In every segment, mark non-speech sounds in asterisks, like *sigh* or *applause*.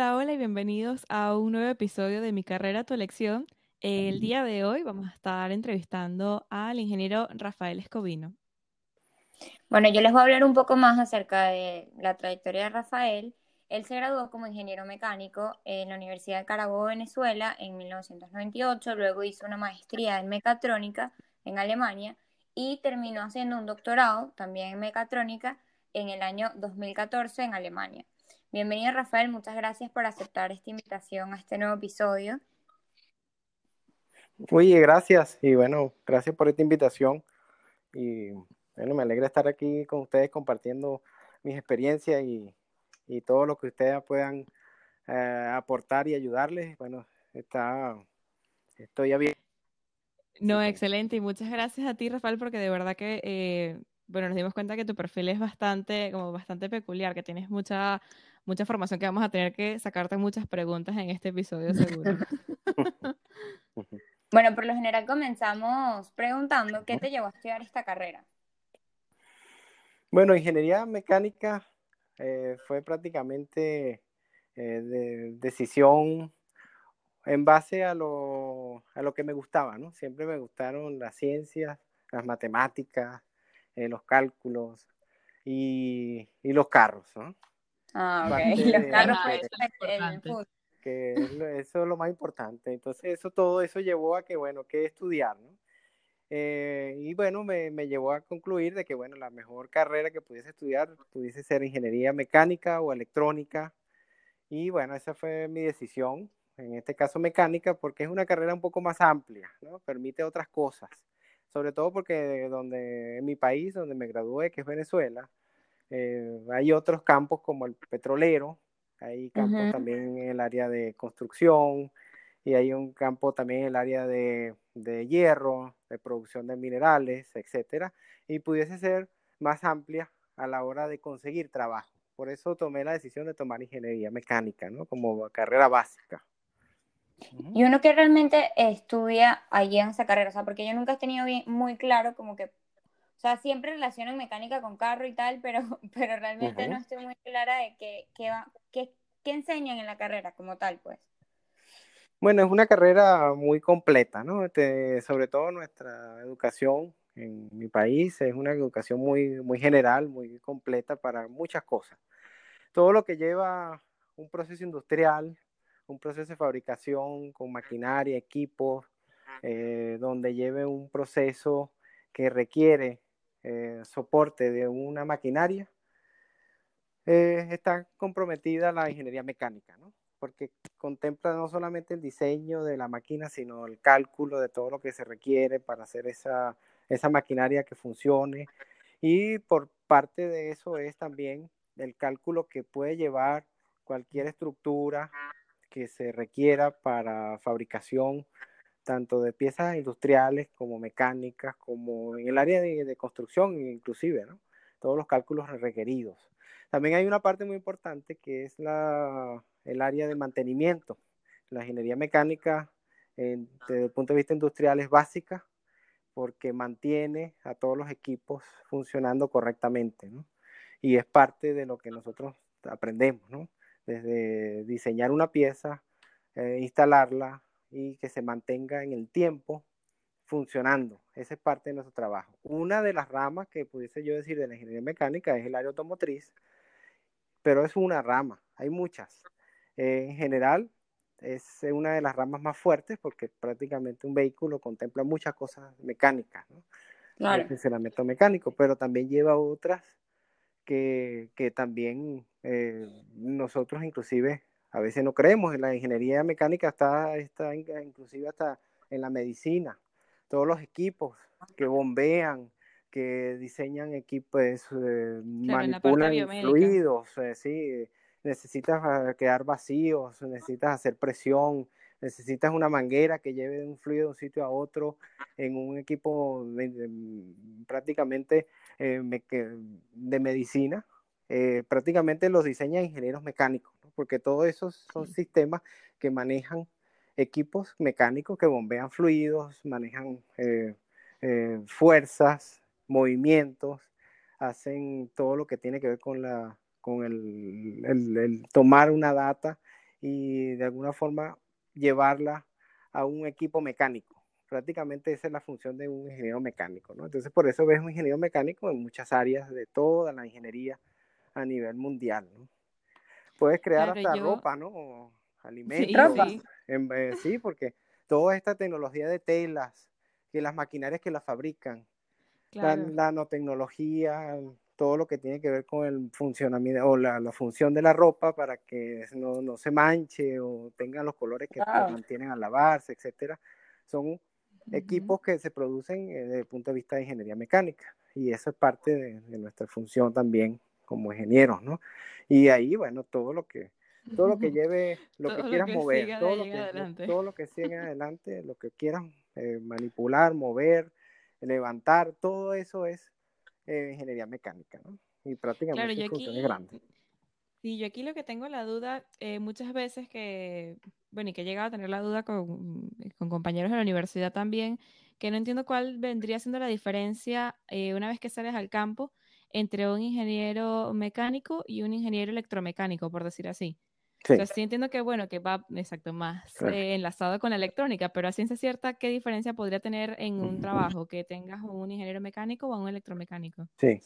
Hola, hola y bienvenidos a un nuevo episodio de Mi carrera, tu elección el día de hoy vamos a estar entrevistando al ingeniero Rafael Escobino. Bueno, yo les voy a hablar un poco más acerca de la trayectoria de Rafael. Él se graduó como ingeniero mecánico en la Universidad de Carabobo, Venezuela, en 1998. Luego hizo una maestría en mecatrónica en Alemania y terminó haciendo un doctorado también en mecatrónica en el año 2014 en Alemania. Bienvenido, Rafael. Muchas gracias por aceptar esta invitación a este nuevo episodio. Oye, gracias. Y bueno, gracias por esta invitación. Y bueno, me alegra estar aquí con ustedes compartiendo mis experiencias y, todo lo que ustedes puedan eh, aportar y ayudarles. Bueno, está, estoy abierto. No, excelente. Y muchas gracias a ti, Rafael, porque de verdad que, eh, bueno, nos dimos cuenta que tu perfil es bastante, como bastante peculiar, que tienes mucha, mucha formación, que vamos a tener que sacarte muchas preguntas en este episodio, seguro. *laughs* Bueno, por lo general comenzamos preguntando, ¿qué te llevó a estudiar esta carrera? Bueno, ingeniería mecánica eh, fue prácticamente eh, de decisión en base a lo, a lo que me gustaba, ¿no? Siempre me gustaron las ciencias, las matemáticas, eh, los cálculos y, los carros, ¿no? Ah, ok. *laughs* los carros que eso es lo más importante. Entonces, eso, todo eso llevó a que, bueno, que estudiar, ¿no? Eh, y bueno, me, me, llevó a concluir de que, bueno, la mejor carrera que pudiese estudiar pudiese ser ingeniería mecánica o electrónica. Y bueno, esa fue mi decisión, en este caso mecánica, porque es una carrera un poco más amplia, ¿no? Permite otras cosas. Sobre todo porque donde, en mi país, donde me gradué, que es Venezuela, eh, hay otros campos como el petrolero, hay campos también en el área de construcción y hay un campo también en el área de, de hierro, de producción de minerales, etcétera, y pudiese ser más amplia a la hora de conseguir trabajo. Por eso tomé la decisión de tomar ingeniería mecánica, ¿no? Como carrera básica. Y uno que realmente estudia allí en esa carrera, o sea, porque yo nunca he tenido bien, muy claro como que, o sea, siempre relaciono mecánica con carro y tal, pero, *laughs* pero realmente no estoy muy clara de qué, qué, qué enseñan en la carrera como tal, pues. Bueno, es una carrera muy completa, ¿no? Este, sobre todo nuestra educación en mi país es una educación muy, muy general, muy completa para muchas cosas. Todo lo que lleva un proceso industrial, un proceso de fabricación con maquinaria, equipos, eh, donde lleve un proceso que requiere eh, soporte de una maquinaria, eh, está comprometida la ingeniería mecánica, ¿no? porque contempla no solamente el diseño de la máquina, sino el cálculo de todo lo que se requiere para hacer esa, esa maquinaria que funcione. Y por parte de eso es también el cálculo que puede llevar cualquier estructura que se requiera para fabricación tanto de piezas industriales como mecánicas, como en el área de, de construcción inclusive, todos los cálculos requeridos. También hay una parte muy importante que es la, el área de mantenimiento. La ingeniería mecánica, desde el punto de vista industrial, es básica porque mantiene a todos los equipos funcionando correctamente. Y es parte de lo que nosotros aprendemos. Desde diseñar una pieza, eh, instalarla y que se mantenga en el tiempo funcionando. Esa es parte de nuestro trabajo. Una de las ramas que pudiese yo decir de la ingeniería mecánica es el área automotriz, pero es una rama, hay muchas. Eh, en general, es una de las ramas más fuertes porque prácticamente un vehículo contempla muchas cosas mecánicas, ¿no? Claro. El funcionamiento mecánico, pero también lleva otras que, que también eh, nosotros inclusive a veces no creemos. En la ingeniería mecánica está, está inclusive hasta en la medicina. Todos los equipos que bombean, que diseñan equipos, eh, manipulan fluidos, eh, sí, necesitas ah, crear vacíos, necesitas hacer presión, necesitas una manguera que lleve un fluido de un sitio a otro en un equipo prácticamente eh, de medicina. Eh, prácticamente los diseñan ingenieros mecánicos, porque todos esos son sistemas que manejan equipos mecánicos que bombean fluidos, manejan eh, fuerzas, movimientos, hacen todo lo que tiene que ver con, la, con el tomar una data y de alguna forma llevarla a un equipo mecánico. Prácticamente esa es la función de un ingeniero mecánico, ¿no? Entonces, por eso ves un ingeniero mecánico en muchas áreas de toda la ingeniería a nivel mundial, ¿no? Puedes crear hasta ropa, ¿no? alimentos. Sí, eh, sí, porque toda esta tecnología de telas, que las maquinarias que las fabrican, la nanotecnología, todo lo que tiene que ver con el funcionamiento o la, función de la ropa para que no, se manche o tengan los colores que mantienen al lavarse, etcétera. Son equipos que se producen eh, desde el punto de vista de ingeniería mecánica y eso es parte de, nuestra función también como ingenieros, ¿no? Y ahí, bueno, todo lo que todo lo que lleve, lo que quieras *laughs* mover, todo lo que, todo lo que siga adelante, lo que quieran eh, manipular, mover, levantar, todo eso es eh, ingeniería mecánica, ¿no? Y prácticamente claro, funciones grandes. Sí, yo aquí lo que tengo la duda, eh, muchas veces que, bueno, y que he llegado a tener la duda con, con, compañeros de la universidad también, que no entiendo cuál vendría siendo la diferencia eh, una vez que sales al campo entre un ingeniero mecánico y un ingeniero electromecánico, por decir así. Sí. sí entiendo que, bueno, que va, exacto, más eh, enlazado con la electrónica, pero a ciencia cierta, ¿qué diferencia podría tener en un trabajo que tengas un ingeniero mecánico o un electromecánico? Sí.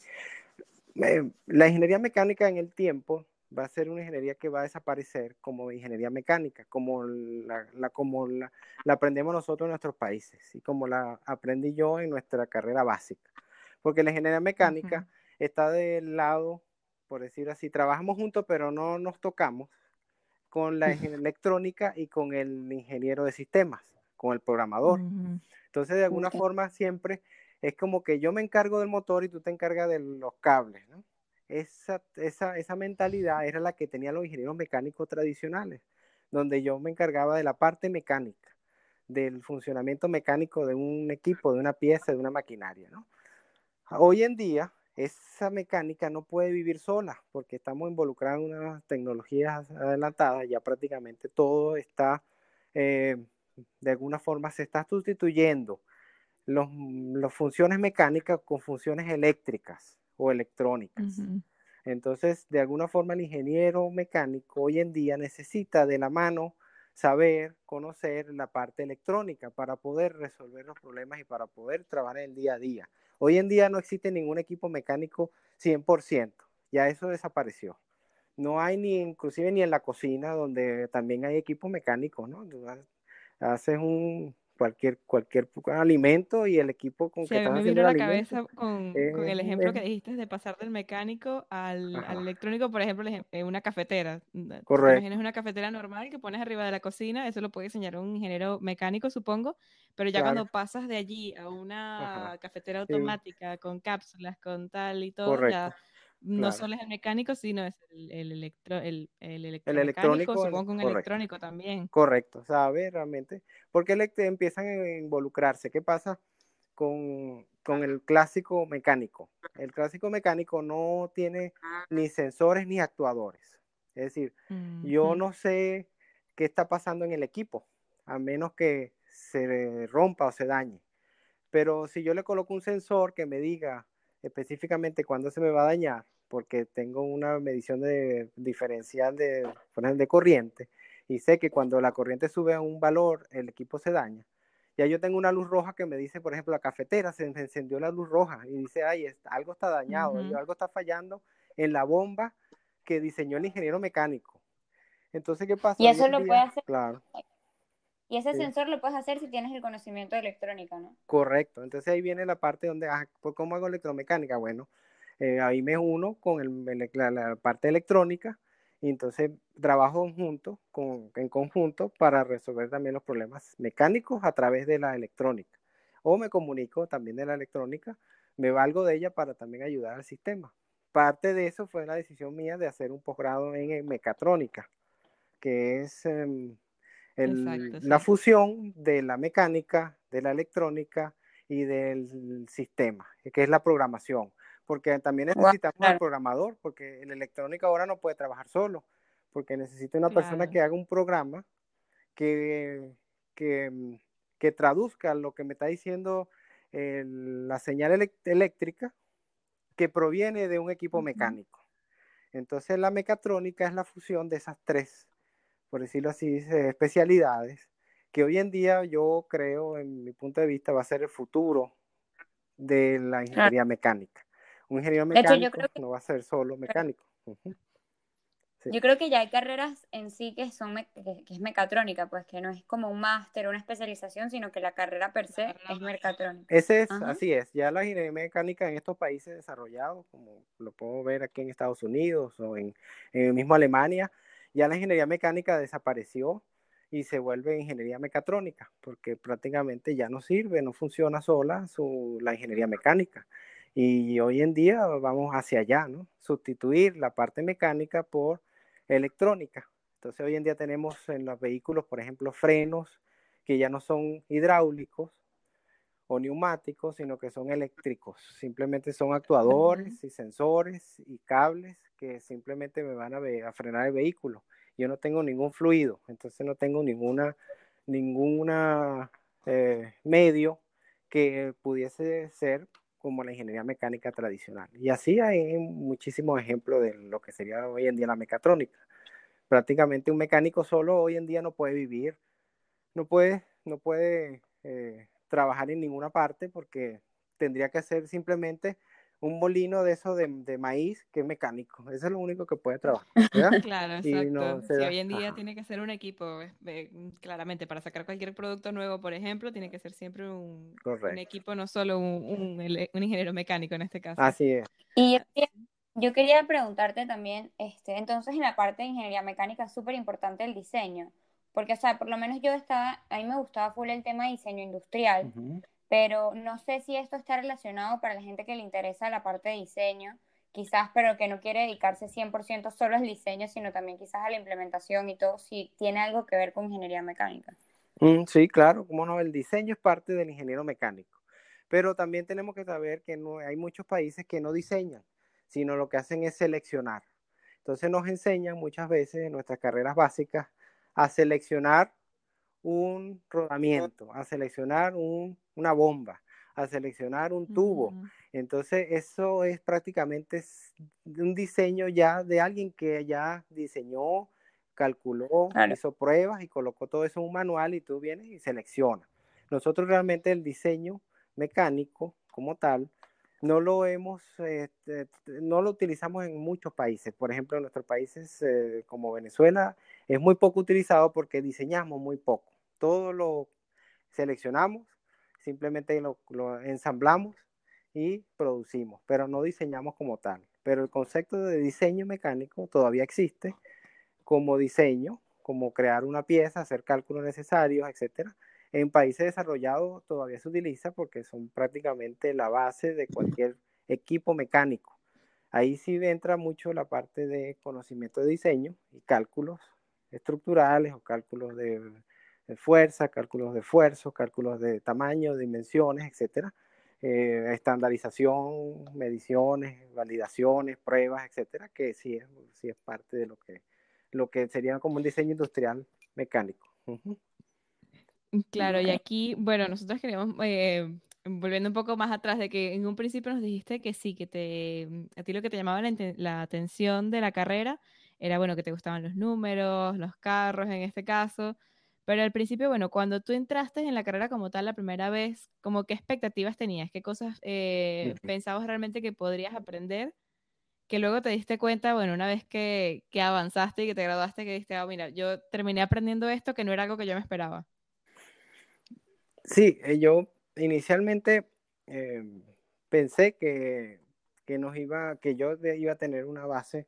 la ingeniería mecánica en el tiempo va a ser una ingeniería que va a desaparecer como ingeniería mecánica, como la, como la, aprendemos nosotros en nuestros países y como la aprendí yo en nuestra carrera básica. Porque la ingeniería mecánica está del lado, por decir así, trabajamos juntos, pero no nos tocamos con la electrónica y con el ingeniero de sistemas, con el programador. Entonces, de alguna forma, siempre es como que yo me encargo del motor y tú te encargas de los cables, ¿no? Esa, esa, esa mentalidad era la que tenían los ingenieros mecánicos tradicionales, donde yo me encargaba de la parte mecánica, del funcionamiento mecánico de un equipo, de una pieza, de una maquinaria, ¿no? Hoy en día, esa mecánica no puede vivir sola porque estamos involucrados en unas tecnologías adelantadas, ya prácticamente todo está, eh, de alguna forma se está sustituyendo las funciones mecánicas con funciones eléctricas o electrónicas. Entonces, de alguna forma el ingeniero mecánico hoy en día necesita de la mano saber, conocer la parte electrónica para poder resolver los problemas y para poder trabajar en el día a día. Hoy en día no existe ningún equipo mecánico 100%, ya eso desapareció. No hay ni inclusive ni en la cocina donde también hay equipos mecánicos, ¿no? Haces un, cualquier, cualquier alimento y el equipo con que estás a la cabeza con, con, el ejemplo que dijiste de pasar del mecánico al, al electrónico, por ejemplo, una cafetera. Correcto. Imaginas una cafetera normal que pones arriba de la cocina, eso lo puede diseñar un ingeniero mecánico, supongo, pero ya cuando pasas de allí a una cafetera automática con cápsulas, con tal y todo, ya no solo es el mecánico, sino es el, el, electro, el, el, electrónico, supongo un electrónico también. Correcto, sabe realmente, porque empiezan a involucrarse. ¿Qué pasa con, con, el clásico mecánico? El clásico mecánico no tiene ni sensores ni actuadores. Es decir, yo no sé qué está pasando en el equipo, a menos que se rompa o se dañe. Pero si yo le coloco un sensor que me diga específicamente cuándo se me va a dañar, porque tengo una medición de diferencial de, de corriente y sé que cuando la corriente sube a un valor, el equipo se daña. Ya yo tengo una luz roja que me dice, por ejemplo, la cafetera se encendió la luz roja y dice, ay, algo está dañado, algo está fallando en la bomba que diseñó el ingeniero mecánico. Entonces, ¿qué pasa? Y eso lo puede hacer. Claro. Y ese sensor lo puedes hacer si tienes el conocimiento de electrónica, ¿no? Correcto. Entonces ahí viene la parte donde, ah, ¿cómo hago electromecánica? Bueno, eh, ahí me uno con el, la, parte electrónica y entonces trabajo junto, con, en conjunto para resolver también los problemas mecánicos a través de la electrónica. O me comunico también de la electrónica, me valgo de ella para también ayudar al sistema. parte de eso fue la decisión mía de hacer un posgrado en, mecatrónica, que es em, la fusión de la mecánica, de la electrónica y del sistema, que es la programación. Porque también necesitamos un programador, porque el electrónica ahora no puede trabajar solo, porque necesita una persona que haga un programa que, que, mm, que, traduzca lo que me está diciendo la señal eléctrica que proviene de un equipo mecánico. Entonces la mecatrónica es la fusión de esas tres, por decirlo así, especialidades, que hoy en día yo creo, en mi punto de vista, va a ser el futuro de la ingeniería mecánica. Un ingeniero mecánico no va a ser solo mecánico. Yo creo que ya hay carreras en sí que son que, es mecatrónica, pues que no es como un máster, una especialización, sino que la carrera per se es mecatrónica. Ese es, así es. Ya la ingeniería mecánica en estos países desarrollados, como lo puedo ver aquí en Estados Unidos o en, en el mismo Alemania, ya la ingeniería mecánica desapareció y se vuelve ingeniería mecatrónica, porque prácticamente ya no sirve, no funciona sola su, la ingeniería mecánica. Y hoy en día vamos hacia allá, ¿no? Sustituir la parte mecánica por electrónica. Entonces hoy en día tenemos en los vehículos, por ejemplo, frenos que ya no son hidráulicos o neumáticos, sino que son eléctricos. Simplemente son actuadores y sensores y cables que simplemente me van a, frenar el vehículo. Yo no tengo ningún fluido, entonces no tengo ninguna, ninguna eh, medio que pudiese ser como la ingeniería mecánica tradicional. Y así hay muchísimos ejemplos de lo que sería hoy en día la mecatrónica. Prácticamente un mecánico solo hoy en día no puede vivir, no puede, no puede eh, trabajar en ninguna parte porque tendría que ser simplemente un molino de eso de, maíz que es mecánico. Eso es lo único que puede trabajar. *laughs* claro, exacto. si hoy en día tiene que ser un equipo, claramente, para sacar cualquier producto nuevo, por ejemplo, tiene que ser siempre un, un equipo, no solo un, un, ingeniero mecánico en este caso. Así es. Y yo quería, preguntarte también, este, entonces en la parte de ingeniería mecánica es súper importante el diseño. Porque, o sea, por lo menos yo estaba, a mí me gustaba full el tema de diseño industrial pero no sé si esto está relacionado para la gente que le interesa la parte de diseño, quizás, pero que no quiere dedicarse 100% solo al diseño, sino también quizás a la implementación y todo, si tiene algo que ver con ingeniería mecánica. Mm, sí, claro, como no, el diseño es parte del ingeniero mecánico, pero también tenemos que saber que no, hay muchos países que no diseñan, sino lo que hacen es seleccionar. Entonces nos enseñan muchas veces en nuestras carreras básicas a seleccionar un rodamiento, a seleccionar una bomba, a seleccionar un tubo. Entonces, eso es prácticamente un diseño ya de alguien que ya diseñó, calculó, hizo pruebas y colocó todo eso en un manual y tú vienes y seleccionas. Nosotros realmente el diseño mecánico como tal no lo hemos, este, no lo utilizamos en muchos países. Por ejemplo, en nuestros países eh, como Venezuela es muy poco utilizado porque diseñamos muy poco todo lo seleccionamos, simplemente lo, ensamblamos y producimos, pero no diseñamos como tal. Pero el concepto de diseño mecánico todavía existe como diseño, como crear una pieza, hacer cálculos necesarios, etc. En países desarrollados todavía se utiliza porque son prácticamente la base de cualquier equipo mecánico. Ahí sí entra mucho la parte de conocimiento de diseño y cálculos estructurales o cálculos de de fuerza, cálculos de esfuerzo, cálculos de tamaño, dimensiones, etcétera, eh, estandarización, mediciones, validaciones, pruebas, etcétera, que sí es, sí es parte de lo que, lo que sería como un diseño industrial mecánico. Claro, y aquí, bueno, nosotros queríamos, eh, volviendo un poco más atrás, de que en un principio nos dijiste que sí, que te, a ti lo que te llamaba la, la atención de la carrera era, bueno, que te gustaban los números, los carros en este caso, pero al principio, bueno, cuando tú entraste en la carrera como tal la primera vez, como qué expectativas tenías, qué cosas eh, pensabas realmente que podrías aprender, que luego te diste cuenta, bueno, una vez que, que avanzaste y que te graduaste, que dijiste, oh, mira, yo terminé aprendiendo esto que no era algo que yo me esperaba. Sí, eh, yo inicialmente eh, pensé que, que, nos iba, que yo iba a tener una base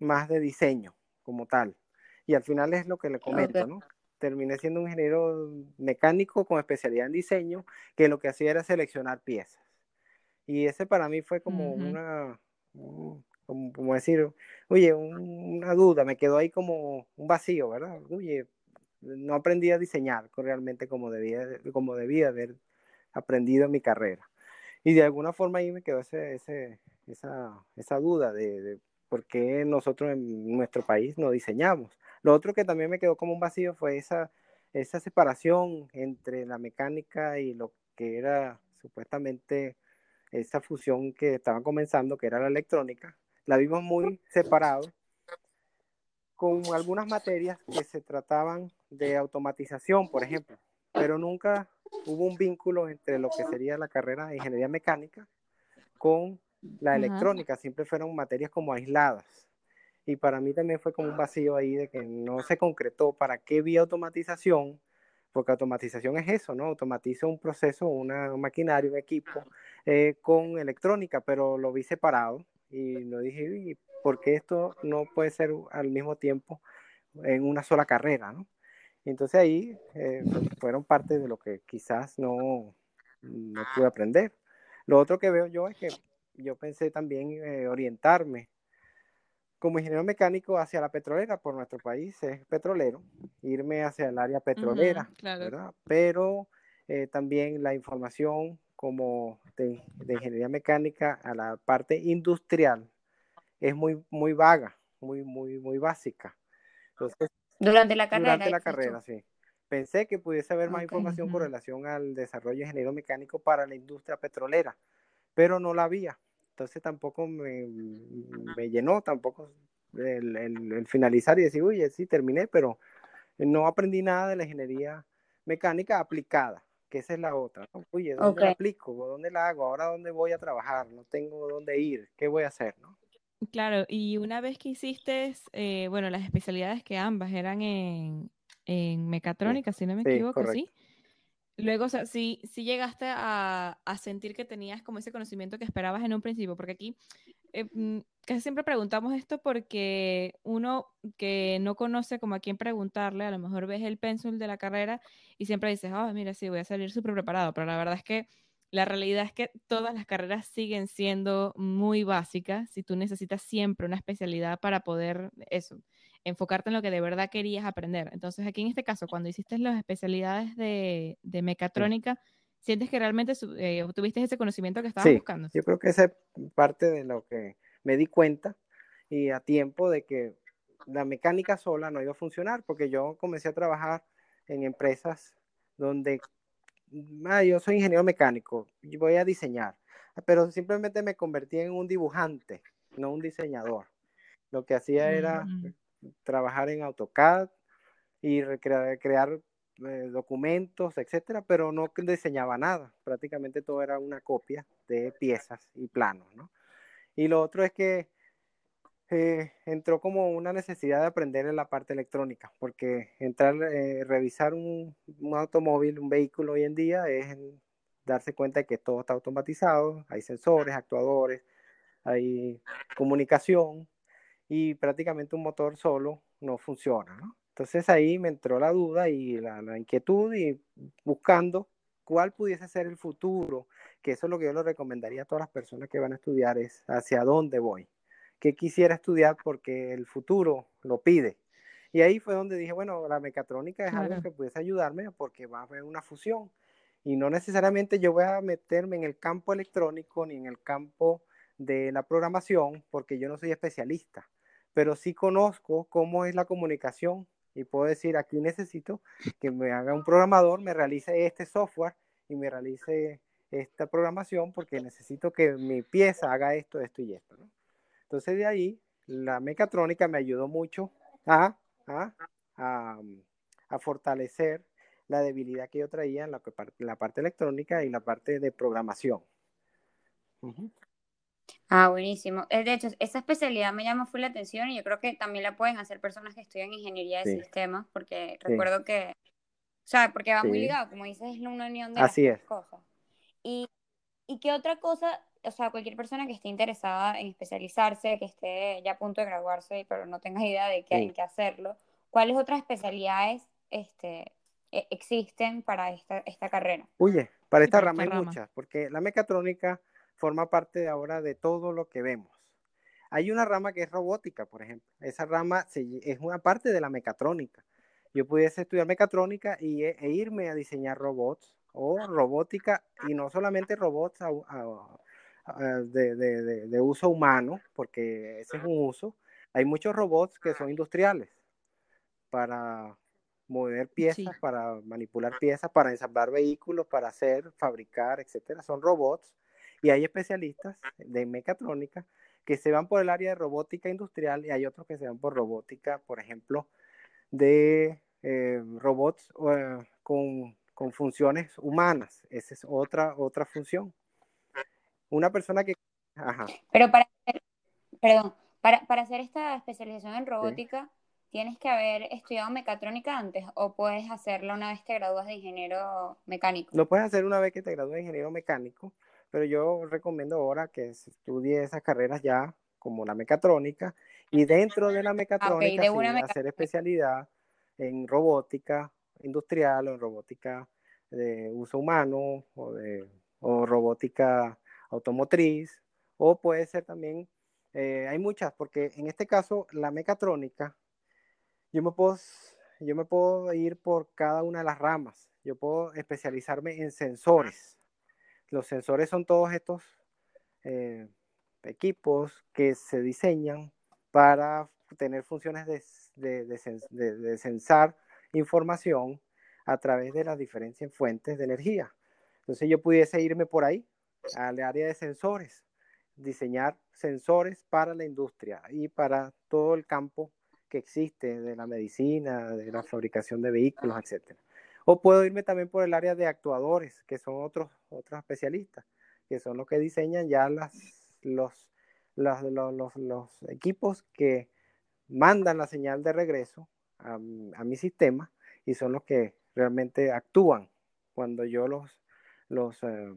más de diseño como tal. Y al final es lo que le comento, ¿no? Terminé siendo un ingeniero mecánico con especialidad en diseño, que lo que hacía era seleccionar piezas. Y ese para mí fue como una, como, decir, oye, una duda, me quedó ahí como un vacío, ¿verdad? Oye, no aprendí a diseñar realmente como debía, como debía haber aprendido en mi carrera. Y de alguna forma ahí me quedó ese, ese, esa, esa duda de, de por qué nosotros en nuestro país no diseñamos. Lo otro que también me quedó como un vacío fue esa, esa separación entre la mecánica y lo que era supuestamente esa fusión que estaban comenzando, que era la electrónica, la vimos muy separado, con algunas materias que se trataban de automatización, por ejemplo, pero nunca hubo un vínculo entre lo que sería la carrera de ingeniería mecánica con la electrónica, siempre fueron materias como aisladas. Y para mí también fue como un vacío ahí de que no se concretó para qué vía automatización, porque automatización es eso, ¿no? Automatiza un proceso, una maquinaria, un equipo eh, con electrónica, pero lo vi separado y no dije, ¿por qué esto no puede ser al mismo tiempo en una sola carrera, ¿no? entonces ahí eh, fueron parte de lo que quizás no, no pude aprender. Lo otro que veo yo es que yo pensé también eh, orientarme como ingeniero mecánico hacia la petrolera, por nuestro país es petrolero, irme hacia el área petrolera, ¿verdad? Pero eh, también la información como de, ingeniería mecánica a la parte industrial es muy, muy vaga, muy, muy, muy básica. Entonces, durante la carrera. Durante la carrera, sí. Pensé que pudiese haber más información con relación al desarrollo de ingeniero mecánico para la industria petrolera, pero no la había. Entonces tampoco me, me llenó, tampoco el, el, finalizar y decir, oye, sí, terminé, pero no aprendí nada de la ingeniería mecánica aplicada, que esa es la otra. Oye, ¿dónde la aplico? ¿Dónde la hago? ¿Ahora dónde voy a trabajar? No tengo dónde ir. ¿Qué voy a hacer? ¿no? Claro, y una vez que hiciste, eh, bueno, las especialidades que ambas eran en, en mecatrónica, si no me equivoco, ¿sí? Luego, o sea, sí, llegaste a, sentir que tenías como ese conocimiento que esperabas en un principio, porque aquí eh, mm, casi siempre preguntamos esto porque uno que no conoce como a quién preguntarle, a lo mejor ves el pénsul de la carrera y siempre dices, ah, mira, sí, voy a salir súper preparado, pero la verdad es que la realidad es que todas las carreras siguen siendo muy básicas si tú necesitas siempre una especialidad para poder eso, enfocarte en lo que de verdad querías aprender. Entonces, aquí en este caso, cuando hiciste las especialidades de, de mecatrónica, ¿sientes que realmente eh, obtuviste ese conocimiento que estabas buscando? Yo creo que esa es parte de lo que me di cuenta y a tiempo de que la mecánica sola no iba a funcionar, porque yo comencé a trabajar en empresas donde ah, yo soy ingeniero mecánico, y voy a diseñar, pero simplemente me convertí en un dibujante, no un diseñador. Lo que hacía era mm trabajar en AutoCAD y recrear, crear eh, documentos, etcétera, pero no diseñaba nada. Prácticamente todo era una copia de piezas y planos, ¿no? Y lo otro es que eh, entró como una necesidad de aprender en la parte electrónica, porque entrar, eh, revisar un, automóvil, un vehículo hoy en día es darse cuenta de que todo está automatizado, hay sensores, actuadores, hay comunicación, y prácticamente un motor solo no funciona, ¿no? Entonces ahí me entró la duda y la, inquietud y buscando cuál pudiese ser el futuro, que eso es lo que yo le recomendaría a todas las personas que van a estudiar, es hacia dónde voy, qué quisiera estudiar porque el futuro lo pide. Y ahí fue donde dije, bueno, la mecatrónica es algo que pudiese ayudarme porque va a haber una fusión. Y no necesariamente yo voy a meterme en el campo electrónico ni en el campo de la programación porque yo no soy especialista pero sí conozco cómo es la comunicación y puedo decir, aquí necesito que me haga un programador, me realice este software y me realice esta programación porque necesito que mi pieza haga esto, esto y esto. Entonces de ahí la mecatrónica me ayudó mucho a, a, fortalecer la debilidad que yo traía en la, parte electrónica y la parte de programación. Ah, buenísimo. Eh, de hecho, esa especialidad me llama full la atención y yo creo que también la pueden hacer personas que estudian ingeniería de sistemas, porque recuerdo que, o sea, porque va muy ligado, como dices, es una unión de Así las cosas. Y, y qué otra cosa, o sea, cualquier persona que esté interesada en especializarse, que esté ya a punto de graduarse, pero no tenga idea de qué, en qué hacerlo, ¿cuáles otras especialidades este, e, existen para esta, esta carrera? Oye, para esta rama hay muchas, porque la mecatrónica forma parte ahora de todo lo que vemos. Hay una rama que es robótica, por ejemplo. Esa rama es una parte de la mecatrónica. Yo pudiese estudiar mecatrónica y, e, e irme a diseñar robots o robótica y no solamente robots de, uso humano, porque ese es un uso. Hay muchos robots que son industriales para mover piezas, para manipular piezas, para ensamblar vehículos, para hacer, fabricar, etcétera. Son robots y hay especialistas de mecatrónica que se van por el área de robótica industrial y hay otros que se van por robótica, por ejemplo, de eh, robots eh, con, con, funciones humanas. Esa es otra, otra función. Una persona que... Ajá. Pero para, perdón, para, para hacer esta especialización en robótica, ¿tienes que haber estudiado mecatrónica antes o puedes hacerlo una vez te gradúas de ingeniero mecánico? Lo puedes hacer una vez que te gradúas de ingeniero mecánico, pero yo recomiendo ahora que se estudie esas carreras ya como la mecatrónica y dentro de la mecatrónica hacer especialidad en robótica industrial o en robótica de uso humano o, de, o robótica automotriz o puede ser también, eh, hay muchas, porque en este caso la mecatrónica, yo me, puedo, yo me puedo ir por cada una de las ramas, yo puedo especializarme en sensores. Los sensores son todos estos eh, equipos que se diseñan para tener funciones de, de, de, de, sensar información a través de las diferentes fuentes de energía. Entonces yo pudiese irme por ahí, al área de sensores, diseñar sensores para la industria y para todo el campo que existe de la medicina, de la fabricación de vehículos, etc. O puedo irme también por el área de actuadores, que son otros, otros especialistas, que son los que diseñan ya las, los, los, los, equipos que mandan la señal de regreso a, a, mi sistema y son los que realmente actúan cuando yo los, los, eh,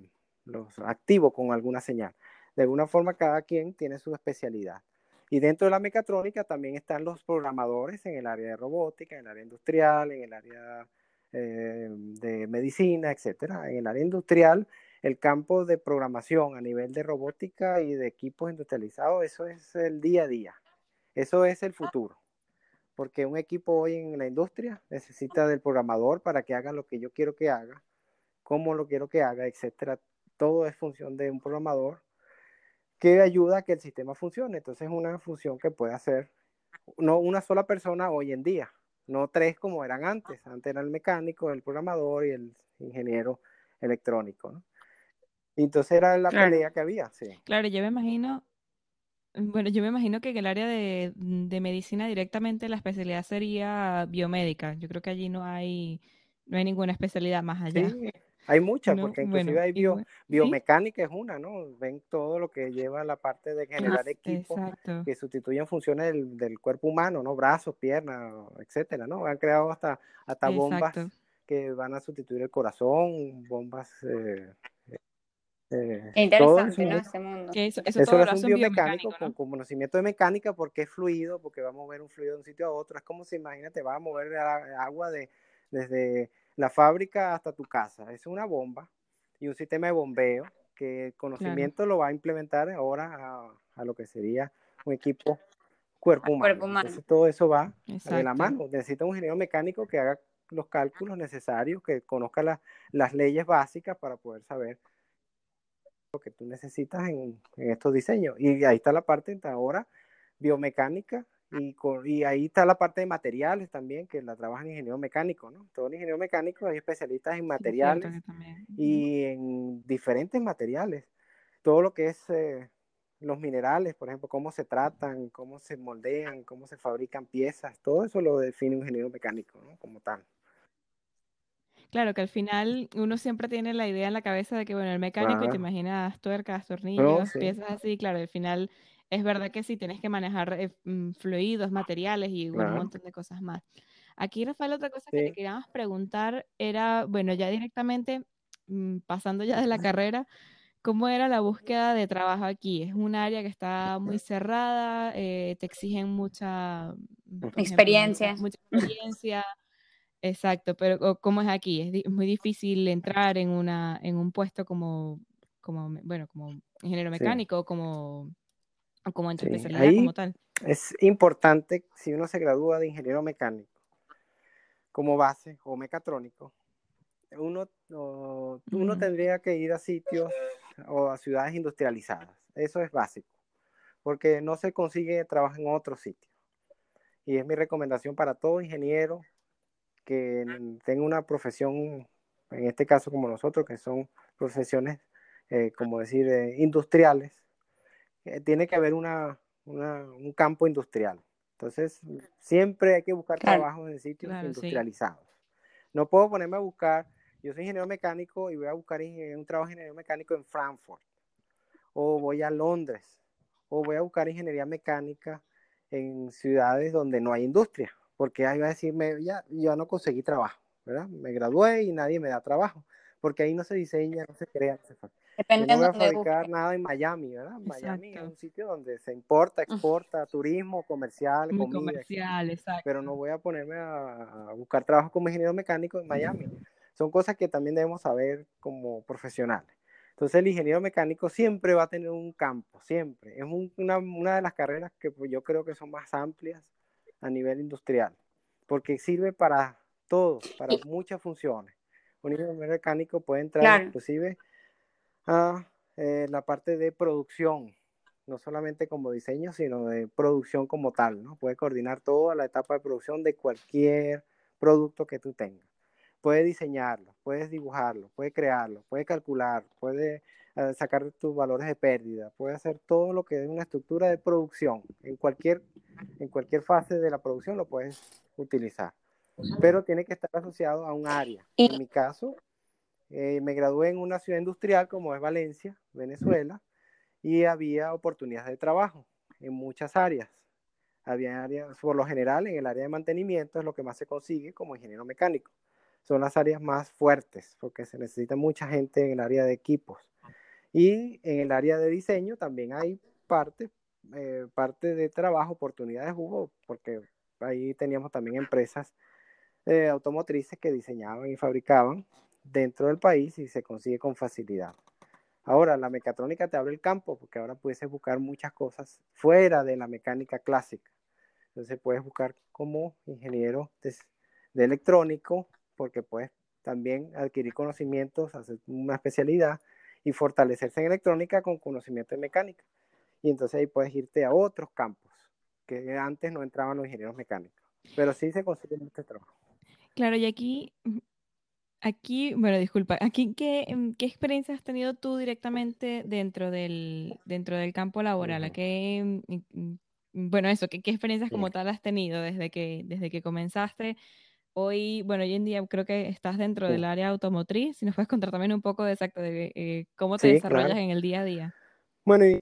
los activo con alguna señal. De alguna forma, cada quien tiene su especialidad. Y dentro de la mecatrónica también están los programadores en el área de robótica, en el área industrial, en el área eh, de medicina, etcétera. En el área industrial, el campo de programación a nivel de robótica y de equipos industrializados, eso es el día a día. Eso es el futuro. Porque un equipo hoy en la industria necesita del programador para que haga lo que yo quiero que haga, cómo lo quiero que haga, etcétera todo es función de un programador que ayuda a que el sistema funcione. Entonces es una función que puede hacer no una sola persona hoy en día, no tres como eran antes. Antes era el mecánico, el programador y el ingeniero electrónico. Entonces era la pelea que había. Sí. Claro, yo me imagino, bueno, yo me imagino que en el área de, de, medicina directamente la especialidad sería biomédica. Yo creo que allí no hay, no hay ninguna especialidad más allá. Sí, hay muchas, porque inclusive hay biomecánica es una, ¿no? Ven todo lo que lleva la parte de generar equipos que sustituyen funciones del, cuerpo humano, ¿no? Brazos, piernas, etcétera, ¿no? Han creado hasta, hasta bombas que van a sustituir el corazón, bombas... Eh, eh, interesante, ¿no? Ese mundo. eso, eso, es un biomecánico, con, conocimiento de mecánica porque es fluido, porque va a mover un fluido de un sitio a otro. Es como si, imagínate, va a mover agua de, desde la fábrica hasta tu casa. Es una bomba y un sistema de bombeo que el conocimiento lo va a implementar ahora a, lo que sería un equipo cuerpo humano. Entonces, todo eso va de la mano. Necesita un ingeniero mecánico que haga los cálculos necesarios, que conozca las leyes básicas para poder saber lo que tú necesitas en, en estos diseños. Y ahí está la parte ahora biomecánica y, y, ahí está la parte de materiales también, que la trabajan ingeniero mecánico, ¿no? Todo ingeniero mecánico hay especialistas en materiales y en diferentes materiales. Todo lo que es eh, los minerales, por ejemplo, cómo se tratan, cómo se moldean, cómo se fabrican piezas, todo eso lo define un ingeniero mecánico, ¿no? Como tal. Claro, que al final uno siempre tiene la idea en la cabeza de que, bueno, el mecánico, y te imaginas tuercas, tornillos, piezas así, claro, al final es verdad que sí, tienes que manejar eh, mm, fluidos, materiales y un montón de cosas más. Aquí, Rafael, otra cosa que te queríamos preguntar era, bueno, ya directamente, mm, pasando ya de la carrera, ¿cómo era la búsqueda de trabajo aquí? ¿Es un área que está muy cerrada? Eh, ¿Te exigen mucha experiencia? mucha *laughs* experiencia. Exacto, pero ¿cómo es aquí? Es muy difícil entrar en, una, en un puesto como, como bueno, como ingeniero mecánico, como como en tu especialidad como tal. Es importante, si uno se gradúa de ingeniero mecánico como base o mecatrónico, uno, uno tendría que ir a sitios o a ciudades industrializadas. Eso es básico, porque no se consigue trabajo en otro sitio. Y es mi recomendación para todo ingeniero que tenga una profesión, en este caso como nosotros, que son profesiones, eh, como decir, eh, industriales, eh, tiene que haber una, un campo industrial. Entonces, siempre hay que buscar trabajo en sitios industrializados. No puedo ponerme a buscar, yo soy ingeniero mecánico y voy a buscar un trabajo de ingeniero mecánico en Frankfurt, o voy a Londres, o voy a buscar ingeniería mecánica en ciudades donde no hay industria, porque ahí va a decirme, ya, yo no conseguí trabajo, ¿verdad? Me gradué y nadie me da trabajo, porque ahí no se diseña, no se crea, no se Depende no voy a fabricar nada en Miami, ¿verdad? Miami es un sitio donde se importa, exporta, turismo, comercial, comida. Comercial, exacto. Pero no voy a ponerme a, buscar trabajo como ingeniero mecánico en Miami. Son cosas que también debemos saber como profesionales. Entonces el ingeniero mecánico siempre va a tener un campo, siempre. Es una, una, de las carreras que pues, yo creo que son más amplias a nivel industrial, porque sirve para todo, para muchas funciones. Un ingeniero mecánico puede entrar inclusive a eh, la parte de producción, no solamente como diseño, sino de producción como tal, ¿no? Puede coordinar toda la etapa de producción de cualquier producto que tú tengas. Puede diseñarlo, puedes dibujarlo, puede crearlo, puede calcular, puede eh, sacar tus valores de pérdida, puede hacer todo lo que es una estructura de producción. En cualquier, en cualquier fase de la producción lo puedes utilizar, pero tiene que estar asociado a un área. En mi caso, eh, me gradué en una ciudad industrial como es Valencia, Venezuela, y había oportunidades de trabajo en muchas áreas. Había áreas, por lo general, en el área de mantenimiento es lo que más se consigue como ingeniero mecánico. Son las áreas más fuertes porque se necesita mucha gente en el área de equipos. Y en el área de diseño también hay parte, eh, parte de trabajo, oportunidades hubo, porque ahí teníamos también empresas eh, automotrices que diseñaban y fabricaban dentro del país y se consigue con facilidad. Ahora, la mecatrónica te abre el campo porque ahora puedes buscar muchas cosas fuera de la mecánica clásica. Entonces puedes buscar como ingeniero de, electrónico porque puedes también adquirir conocimientos, hacer una especialidad y fortalecerse en electrónica con conocimiento de mecánica. Y entonces ahí puedes irte a otros campos que antes no entraban los ingenieros mecánicos. Pero sí se consigue mucho trabajo. Claro, y aquí Aquí, bueno, disculpa, aquí, ¿qué, em, qué experiencia has tenido tú directamente dentro del, dentro del campo laboral? ¿A qué, bueno, eso, ¿qué, qué experiencias como tal has tenido desde que, desde que comenzaste? Hoy, bueno, hoy en día creo que estás dentro del área automotriz. Si nos puedes contar también un poco de exacto de eh, cómo te desarrollas en el día a día. Bueno, y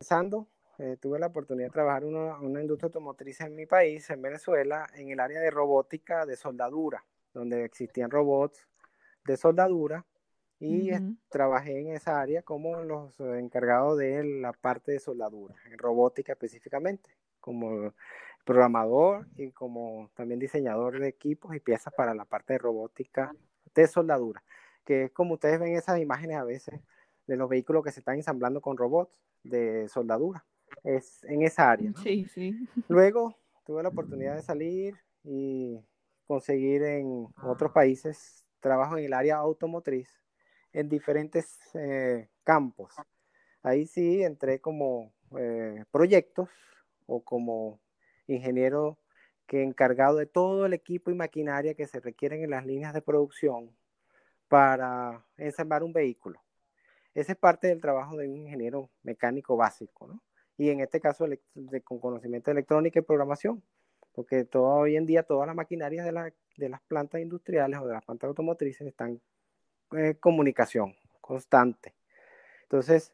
pensando, eh, tuve la oportunidad de trabajar en una, una industria automotriz en mi país, en Venezuela, en el área de robótica de soldadura donde existían robots de soldadura y trabajé en esa área como los encargados de la parte de soldadura, en robótica específicamente, como programador y como también diseñador de equipos y piezas para la parte de robótica de soldadura, que es como ustedes ven esas imágenes a veces de los vehículos que se están ensamblando con robots de soldadura. Es en esa área. Sí, sí. Luego tuve la oportunidad de salir y conseguir en otros países trabajo en el área automotriz en diferentes eh, campos. Ahí sí entré como eh, proyectos o como ingeniero que encargado de todo el equipo y maquinaria que se requieren en las líneas de producción para ensamblar un vehículo. Ese es parte del trabajo de un ingeniero mecánico básico, ¿no? Y en este caso de, con conocimiento de electrónica y programación porque todo, hoy en día todas las maquinarias de, de las plantas industriales o de las plantas automotrices están en comunicación constante. Entonces,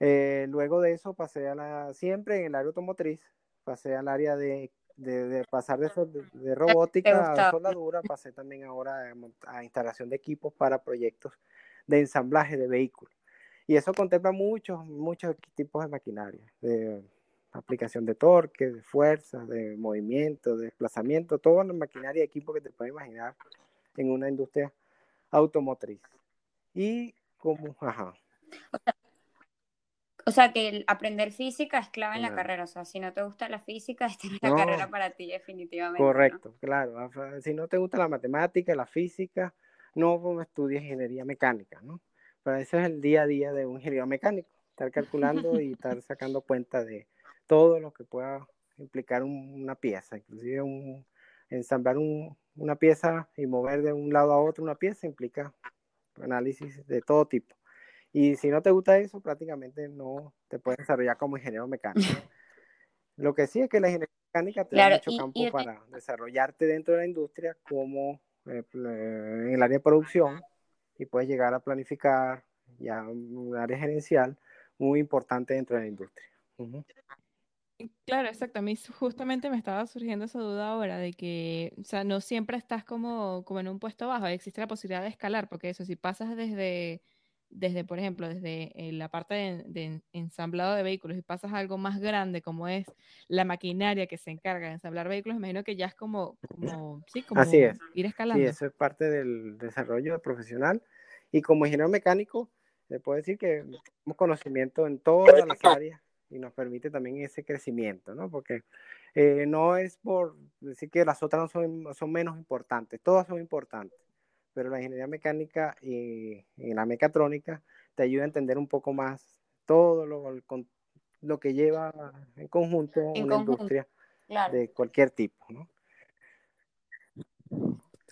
eh, luego de eso pasé a la, siempre en el área automotriz, pasé al área de, de, pasar de, de, *laughs* robótica a soldadura, pasé también ahora a, instalación de equipos para proyectos de ensamblaje de vehículos. Y eso contempla muchos, muchos tipos de maquinaria, de aplicación de torque, de fuerza, de movimiento, de desplazamiento, toda la maquinaria y equipo que te puedes imaginar en una industria automotriz. Y como, ajá. o sea, que el aprender física es clave en la carrera. O sea, si no te gusta la física, *laughs* esta es la carrera para ti, definitivamente. Correcto, claro. Si no te gusta la matemática, la física, no estudies ingeniería mecánica, ¿no? Pero ese es el día a día de un ingeniero mecánico, estar calculando y *laughs* estar sacando cuenta de todo lo que pueda implicar una pieza, inclusive un, ensamblar una pieza y mover de un lado a otro una pieza implica análisis de todo tipo. Y si no te gusta eso, prácticamente no te puedes desarrollar como ingeniero mecánico. *laughs* Lo que sí es que la ingeniería mecánica te da mucho campo para desarrollarte dentro de la industria como eh, en el área de producción y puedes llegar a planificar ya un área gerencial muy importante dentro de la industria. Claro, exacto. A mí justamente me estaba surgiendo esa duda ahora de que, o sea, no siempre estás como, como en un puesto bajo, existe la posibilidad de escalar, porque eso, si pasas desde desde, por ejemplo, desde eh, la parte de, ensamblado de vehículos y pasas a algo más grande como es la maquinaria que se encarga de ensamblar vehículos, me imagino que ya es como, como, sí, como Así es. ir escalando. Sí, eso es parte del desarrollo profesional. Y como ingeniero mecánico, le puedo decir que tenemos conocimiento en todas las áreas y nos permite también ese crecimiento, ¿no? Porque eh, no es por decir que las otras no son, son menos importantes, todas son importantes pero la ingeniería mecánica y, la mecatrónica te ayuda a entender un poco más todo lo, lo que lleva en conjunto una industria de cualquier tipo, ¿no?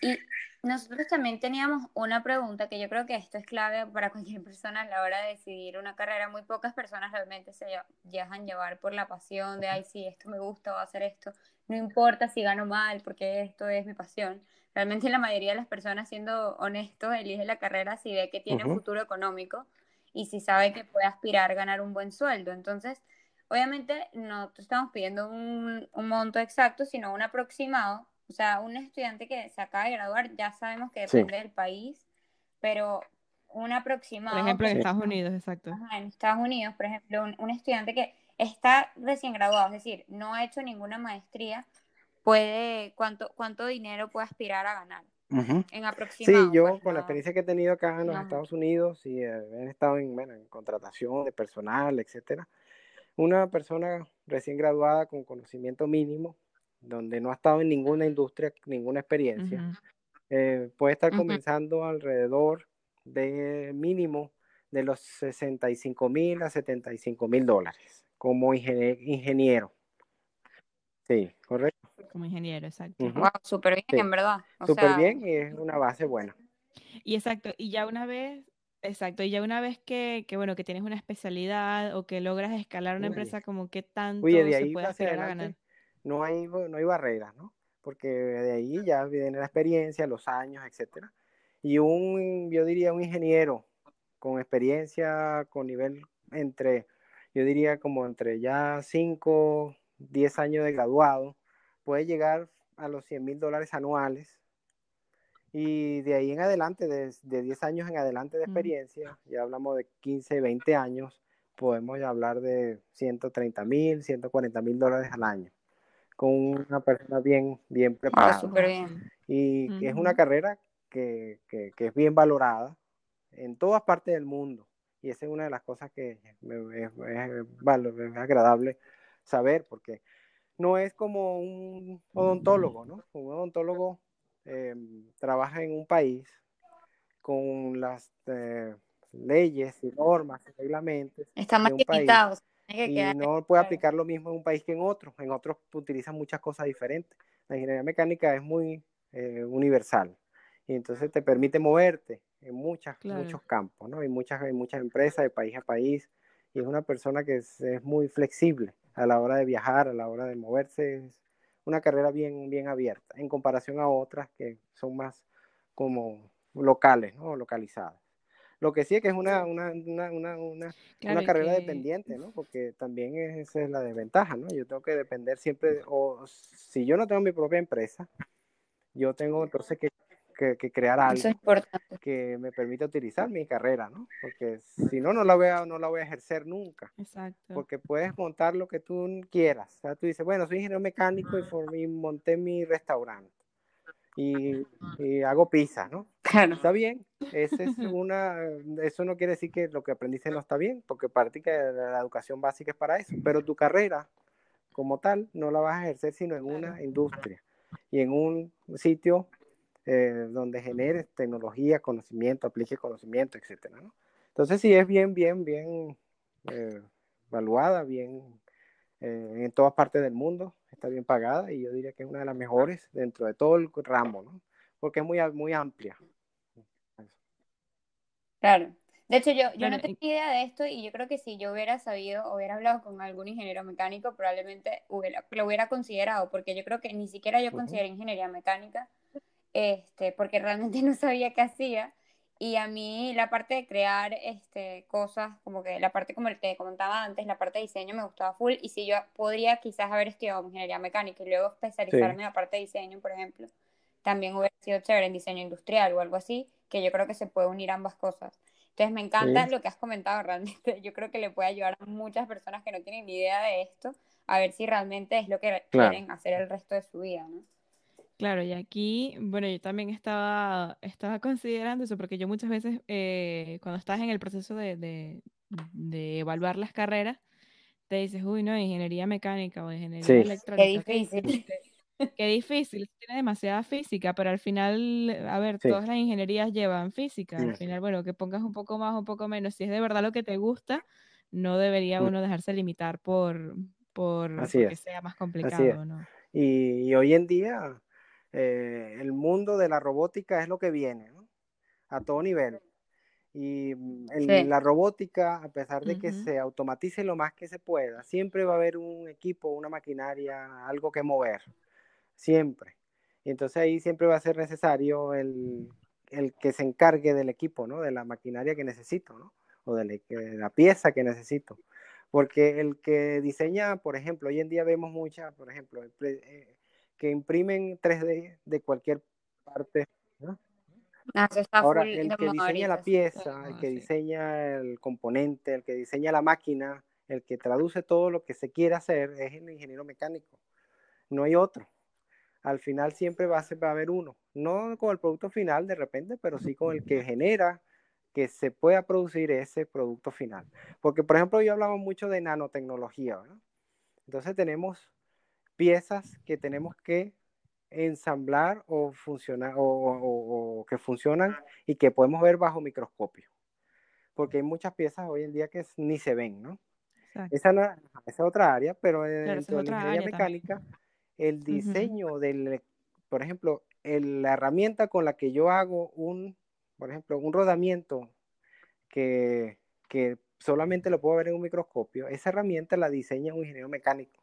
Y nosotros también teníamos una pregunta que yo creo que esto es clave para cualquier persona a la hora de decidir una carrera. Muy pocas personas realmente se dejan llevar por la pasión de, ay, sí, esto me gusta, voy a hacer esto. No importa si gano mal, porque esto es mi pasión. Realmente la mayoría de las personas, siendo honestos, elige la carrera si ve que tiene futuro económico y si sabe que puede aspirar a ganar un buen sueldo. Entonces, obviamente no estamos pidiendo un, monto exacto, sino un aproximado. O sea, un estudiante que se acaba de graduar, ya sabemos que depende del país, pero un aproximado. Por ejemplo, en Estados Unidos, exacto. en Estados Unidos, por ejemplo, un, un estudiante que está recién graduado, es decir, no ha hecho ninguna maestría, puede, cuánto, cuánto dinero puede aspirar a ganar. En aproximado. Sí, yo pues, con la experiencia que he tenido acá en los Estados Unidos y eh, he estado en, en contratación de personal, etcétera, una persona recién graduada con conocimiento mínimo, donde no ha estado en ninguna industria, ninguna experiencia, eh, puede estar comenzando alrededor de mínimo de los 65 mil a 75 mil dólares como ingeniero. Sí, correcto. Como ingeniero, exacto. Wow, súper bien, en verdad. Súper bien y es una base buena. Y exacto, y ya una vez, exacto, y ya una vez que, que bueno, que tienes una especialidad o que logras escalar una empresa, como que tanto se puede aspirar a ganar. No hay, no hay barreras, ¿no? Porque de ahí ya viene la experiencia, los años, etcétera. Y un, yo diría, un ingeniero con experiencia, con nivel entre, yo diría como entre ya 5, 10 años de graduado, puede llegar a los 100 mil dólares anuales. Y de ahí en adelante, de, de 10 años en adelante de experiencia, ya hablamos de 15, 20 años, podemos hablar de 130 mil, 140 mil dólares al año, con una persona bien, bien preparada. Y es una carrera que, que, que, es bien valorada en todas partes del mundo. Y esa es una de las cosas que es, es agradable saber, porque no es como un odontólogo, ¿no? Un odontólogo eh, trabaja en un país con las eh, leyes y normas y reglamentos. Está más Y no puede aplicar lo mismo en un país que en otro. En otros utilizan muchas cosas diferentes. La ingeniería mecánica es muy eh, universal y entonces te permite moverte en muchas, muchos campos, ¿no? Hay muchas, hay muchas empresas de país a país y es una persona que es muy flexible a la hora de viajar, a la hora de moverse. Es una carrera bien, bien abierta en comparación a otras que son más como locales, ¿no? Localizadas. Lo que sí es que es una, una, una, una, una, carrera dependiente, ¿no? Porque también esa es la desventaja, ¿no? Yo tengo que depender siempre, o si yo no tengo mi propia empresa, yo tengo entonces que que, crear algo que me permita utilizar mi carrera, ¿no? Porque si no, no la voy a, no la voy a ejercer nunca. Exacto. Porque puedes montar lo que tú quieras. O sea, tú dices, bueno, soy ingeniero mecánico y, monté mi restaurante. Y, hago pizza, ¿no? Está bien, ese es *laughs* una, eso no quiere decir que lo que aprendiste no está bien, porque parte que la educación básica es para eso, pero tu carrera como tal no la vas a ejercer sino en una industria y en un sitio eh, donde generes tecnología, conocimiento, aplique conocimiento, etcétera, ¿no? Entonces sí es bien, bien, bien eh, evaluada, bien eh, en todas partes del mundo, está bien pagada y yo diría que es una de las mejores dentro de todo el ramo, ¿no? Porque es muy, muy amplia. Claro. De hecho, yo, yo no tenía idea de esto y yo creo que si yo hubiera sabido o hubiera hablado con algún ingeniero mecánico, probablemente lo hubiera considerado, porque yo creo que ni siquiera yo consideré ingeniería mecánica, este, porque realmente *laughs* no sabía qué hacía. Y a mí la parte de crear este, cosas, como que la parte como el que comentaba antes, la parte de diseño me gustaba full. Y si yo podría quizás haber estudiado ingeniería mecánica y luego especializarme en la parte de diseño, por ejemplo, también hubiera sido chévere en diseño industrial o algo así, que yo creo que se puede unir ambas cosas. Entonces me encanta lo que has comentado realmente. *laughs* Yo creo que le puede ayudar a muchas personas que no tienen ni idea de esto a ver si realmente es lo que quieren hacer el resto de su vida, ¿no? Claro, y aquí, bueno, yo también estaba, estaba considerando eso, porque yo muchas veces, eh, cuando estás en el proceso de, de, evaluar las carreras, te dices, uy, no, ingeniería mecánica o ingeniería electrónica. Qué difícil. Qué difícil, tiene demasiada física, pero al final, a ver, todas las ingenierías llevan física. Al final, bueno, que pongas un poco más, un poco menos. Si es de verdad lo que te gusta, no debería mm. uno dejarse limitar por, por que sea más complicado, ¿no? Y, hoy en día, eh, el mundo de la robótica es lo que viene, ¿no? A todo nivel. Y mm, la robótica, a pesar de que se automatice lo más que se pueda, siempre va a haber un equipo, una maquinaria, algo que mover siempre. Y entonces ahí siempre va a ser necesario el, que se encargue del equipo, ¿no? De la maquinaria que necesito, ¿no? O de la, pieza que necesito. Porque el que diseña, por ejemplo, hoy en día vemos muchas, por ejemplo, eh, que imprimen 3D de cualquier parte, ¿no? Ah, Ahora, el que diseña la pieza, el que diseña el componente, el que diseña la máquina, el que traduce todo lo que se quiere hacer es el ingeniero mecánico. No hay otro al final siempre va a, ser, va a haber uno, no con el producto final de repente, pero sí con el que genera que se pueda producir ese producto final. Porque, por ejemplo, yo hablaba mucho de nanotecnología. Entonces tenemos piezas que tenemos que ensamblar o funcionar o, que funcionan y que podemos ver bajo microscopio. Porque hay muchas piezas hoy en día que ni se ven, ¿no? Esa, no, es otra área, pero dentro de la ingeniería mecánica el diseño del, por ejemplo, la herramienta con la que yo hago un, por ejemplo, un rodamiento que, solamente lo puedo ver en un microscopio, esa herramienta la diseña un ingeniero mecánico,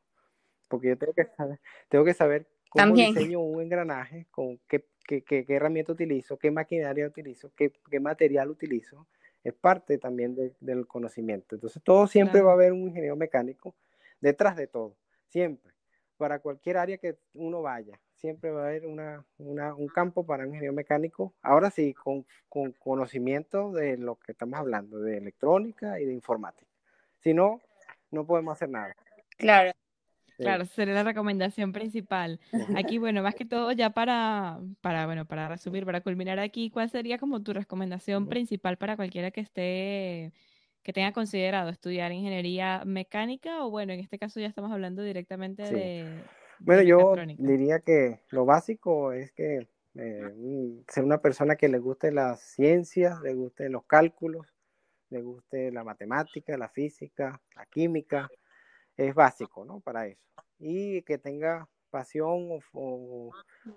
porque yo tengo que saber, tengo que saber cómo diseño un engranaje, con qué, qué, herramienta utilizo, qué maquinaria utilizo, qué, material utilizo, es parte también del conocimiento. Entonces, todo siempre va a haber un ingeniero mecánico detrás de todo, siempre para cualquier área que uno vaya. Siempre va a haber una, un campo para un ingeniero mecánico. Ahora sí, con, con, conocimiento de lo que estamos hablando, de electrónica y de informática. Si no, no podemos hacer nada. Claro. Claro, sería la recomendación principal. Aquí, *laughs* bueno, más que todo, ya para, para, bueno, para resumir, para culminar aquí, ¿cuál sería como tu recomendación principal para cualquiera que esté que tenga considerado estudiar ingeniería mecánica o bueno, en este caso ya estamos hablando directamente de... Bueno, yo diría que lo básico es que eh, ser una persona que le guste las ciencias, le guste los cálculos, le guste la matemática, la física, la química, es básico, ¿no? Para eso. Y que tenga pasión o,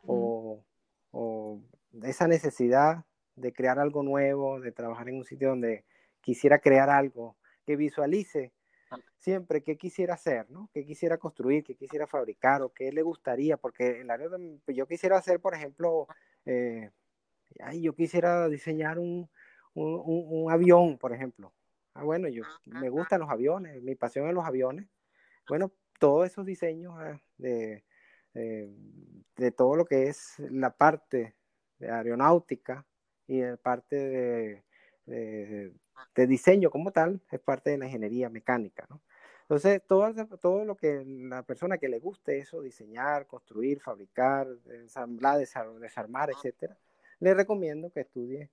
o, o esa necesidad de crear algo nuevo, de trabajar en un sitio donde quisiera crear algo, que visualice ah. siempre qué quisiera hacer, ¿no? Qué quisiera construir, qué quisiera fabricar o qué le gustaría, porque el área pues, yo quisiera hacer, por ejemplo, eh, ay, yo quisiera diseñar un, un, avión, por ejemplo. Ah, bueno, yo me gustan los aviones, mi pasión es los aviones. Bueno, todos esos diseños ah, de, eh, de todo lo que es la parte de aeronáutica y de parte de, diseño como tal es parte de la ingeniería mecánica, ¿no? Entonces, todo, todo lo que la persona que le guste eso, diseñar, construir, fabricar, ensamblar, desarmar, etcétera, le recomiendo que estudie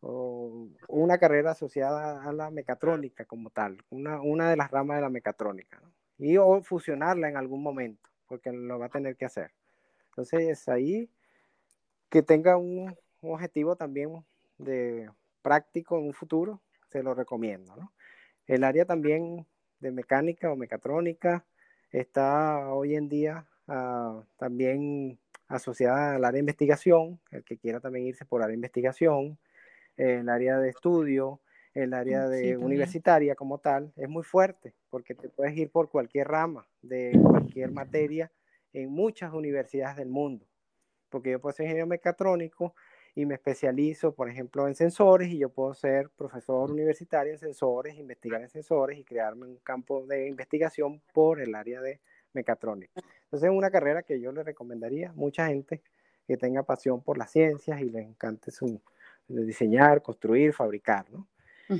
una carrera asociada a la mecatrónica como tal, una, una de las ramas de la mecatrónica, y o fusionarla en algún momento, porque lo va a tener que hacer. Entonces, ahí que tenga un, objetivo también de práctico en un futuro, se lo recomiendo. El área también de mecánica o mecatrónica está hoy en día ah, también asociada al área de investigación, el que quiera también irse por área de investigación, el área de estudio, el área mm, de universitaria como tal, es muy fuerte, porque te puedes ir por cualquier rama de cualquier materia en muchas universidades del mundo. Porque yo puedo ser ingeniero mecatrónico y me especializo, por ejemplo, en sensores y yo puedo ser profesor universitario en sensores, investigar en sensores y crearme un campo de investigación por el área de mecatrónica. Entonces es una carrera que yo le recomendaría a mucha gente que tenga pasión por las ciencias y le encante su, diseñar, construir, fabricar, ¿no?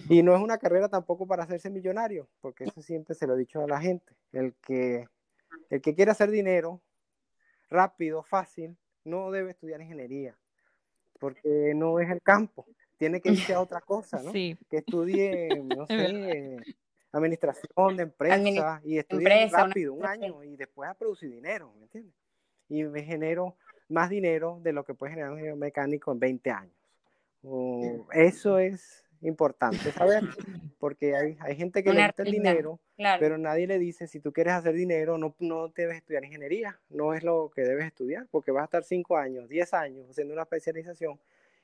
Y no es una carrera tampoco para hacerse millonario, porque eso siempre se lo he dicho a la gente. El que, el que quiere hacer dinero rápido, fácil, no debe estudiar ingeniería, porque no es el campo. Tiene que irse a otra cosa, ¿no? Que estudie, no *laughs* sé, administración de empresas y estudie rápido, un año, y después a producir dinero, ¿me entiendes? Y me genero más dinero de lo que puede generar un mecánico en 20 años eso es importante saber, *laughs* porque hay, hay gente que le gusta el dinero, pero nadie le dice, si tú quieres hacer dinero, no, no debes estudiar ingeniería, no es lo que debes estudiar, porque vas a estar 5 años, 10 años haciendo una especialización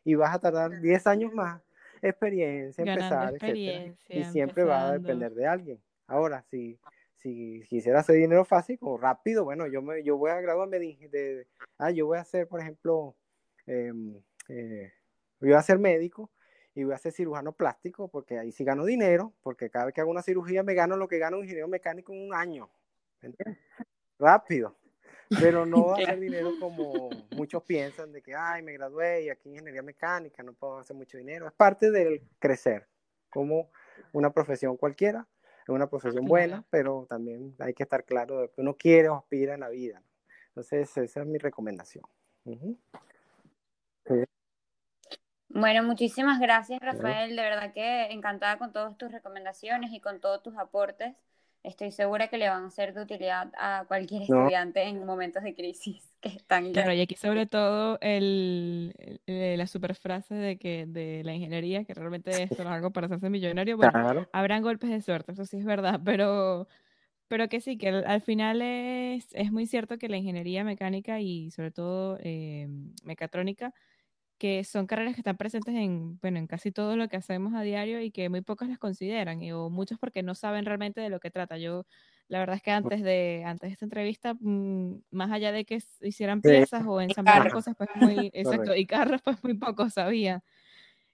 y vas a tardar 10 años más, experiencia, empezar, y siempre va a depender de alguien. Ahora, si, si quisiera hacer dinero fácil o rápido, bueno, yo, me, yo voy a graduarme de, de, ah, yo voy a hacer, por ejemplo, eh, eh, voy a ser médico y voy a ser cirujano plástico porque ahí sí gano dinero, porque cada vez que hago una cirugía me gano lo que gana un ingeniero mecánico en un año. Rápido. Pero no va a hacer *laughs* dinero como muchos piensan de que, ay, me gradué y aquí ingeniería mecánica, no puedo hacer mucho dinero. Es parte del crecer, como una profesión cualquiera, es una profesión buena, pero también hay que estar claro de que uno quiere o aspira en la vida. Entonces, esa es mi recomendación. Bueno, muchísimas gracias Rafael, de verdad que encantada con todas tus recomendaciones y con todos tus aportes. Estoy segura que le van a ser de utilidad a cualquier estudiante en momentos de crisis *laughs* que están. Claro, y aquí sobre todo el, la super frase de que de la ingeniería, que realmente esto es algo para hacerse millonario, bueno, habrán golpes de suerte, eso sí es verdad, pero, pero que sí, que al, final es, es, muy cierto que la ingeniería mecánica y sobre todo eh, mecatrónica que son carreras que están presentes en, bueno, en casi todo lo que hacemos a diario y que muy pocos las consideran, y, o muchos porque no saben realmente de lo que trata. Yo, la verdad es que antes de, antes de esta entrevista, mm, más allá de que hicieran piezas o ensamblar cosas, pues muy, *laughs* exacto, y carros, pues muy poco sabía.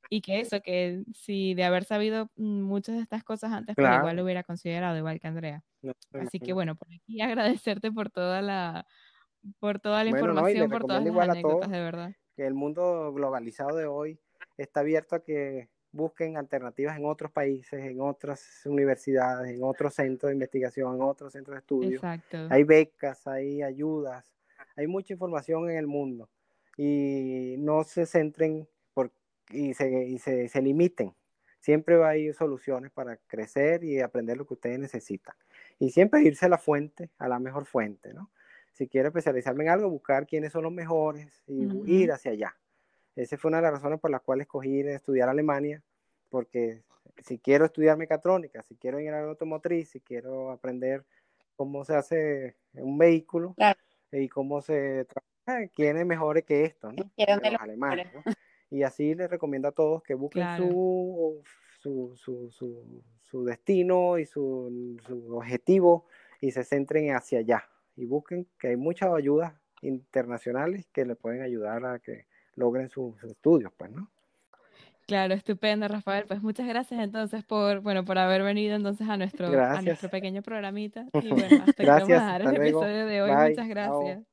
Y que eso, que si de haber sabido mm, muchas de estas cosas antes, pues igual lo hubiera considerado, igual que Andrea. Así que bueno, por aquí agradecerte por toda la, por toda la información, por todas las anécdotas, de verdad que el mundo globalizado de hoy está abierto a que busquen alternativas en otros países, en otras universidades, en otros centros de investigación, en otros centros de estudio. Exacto. Hay becas, hay ayudas, hay mucha información en el mundo y no se centren por, y, se, y se, se limiten. Siempre va a ir soluciones para crecer y aprender lo que ustedes necesitan. Y siempre irse a la fuente, a la mejor fuente, ¿no? Si quiero especializarme en algo, buscar quiénes son los mejores y ir hacia allá. Esa fue una de las razones por las cuales escogí estudiar Alemania, porque si quiero estudiar mecatrónica, si quiero ir a la automotriz, si quiero aprender cómo se hace un vehículo y cómo se trabaja, quién es mejor que esto, ¿no? los alemanes, Y así les recomiendo a todos que busquen su, su, su, su, su, destino y su, su objetivo y se centren hacia allá y busquen que hay muchas ayudas internacionales que le pueden ayudar a que logren sus, estudios, pues, ¿no? Claro, estupendo, Rafael. Pues muchas gracias entonces por, bueno, por haber venido entonces a nuestro, a nuestro pequeño programita. *laughs* Y bueno, hasta que vamos a dar el episodio de hoy. Muchas gracias.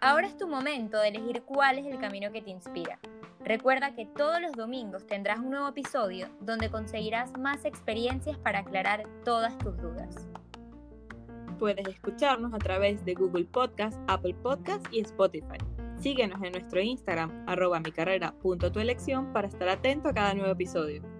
Ahora es tu momento de elegir cuál es el camino que te inspira. Recuerda que todos los domingos tendrás un nuevo episodio donde conseguirás más experiencias para aclarar todas tus dudas. Puedes escucharnos a través de Google Podcast, Apple Podcast y Spotify. Síguenos en nuestro Instagram, arroba mi carrera para estar atento a cada nuevo episodio.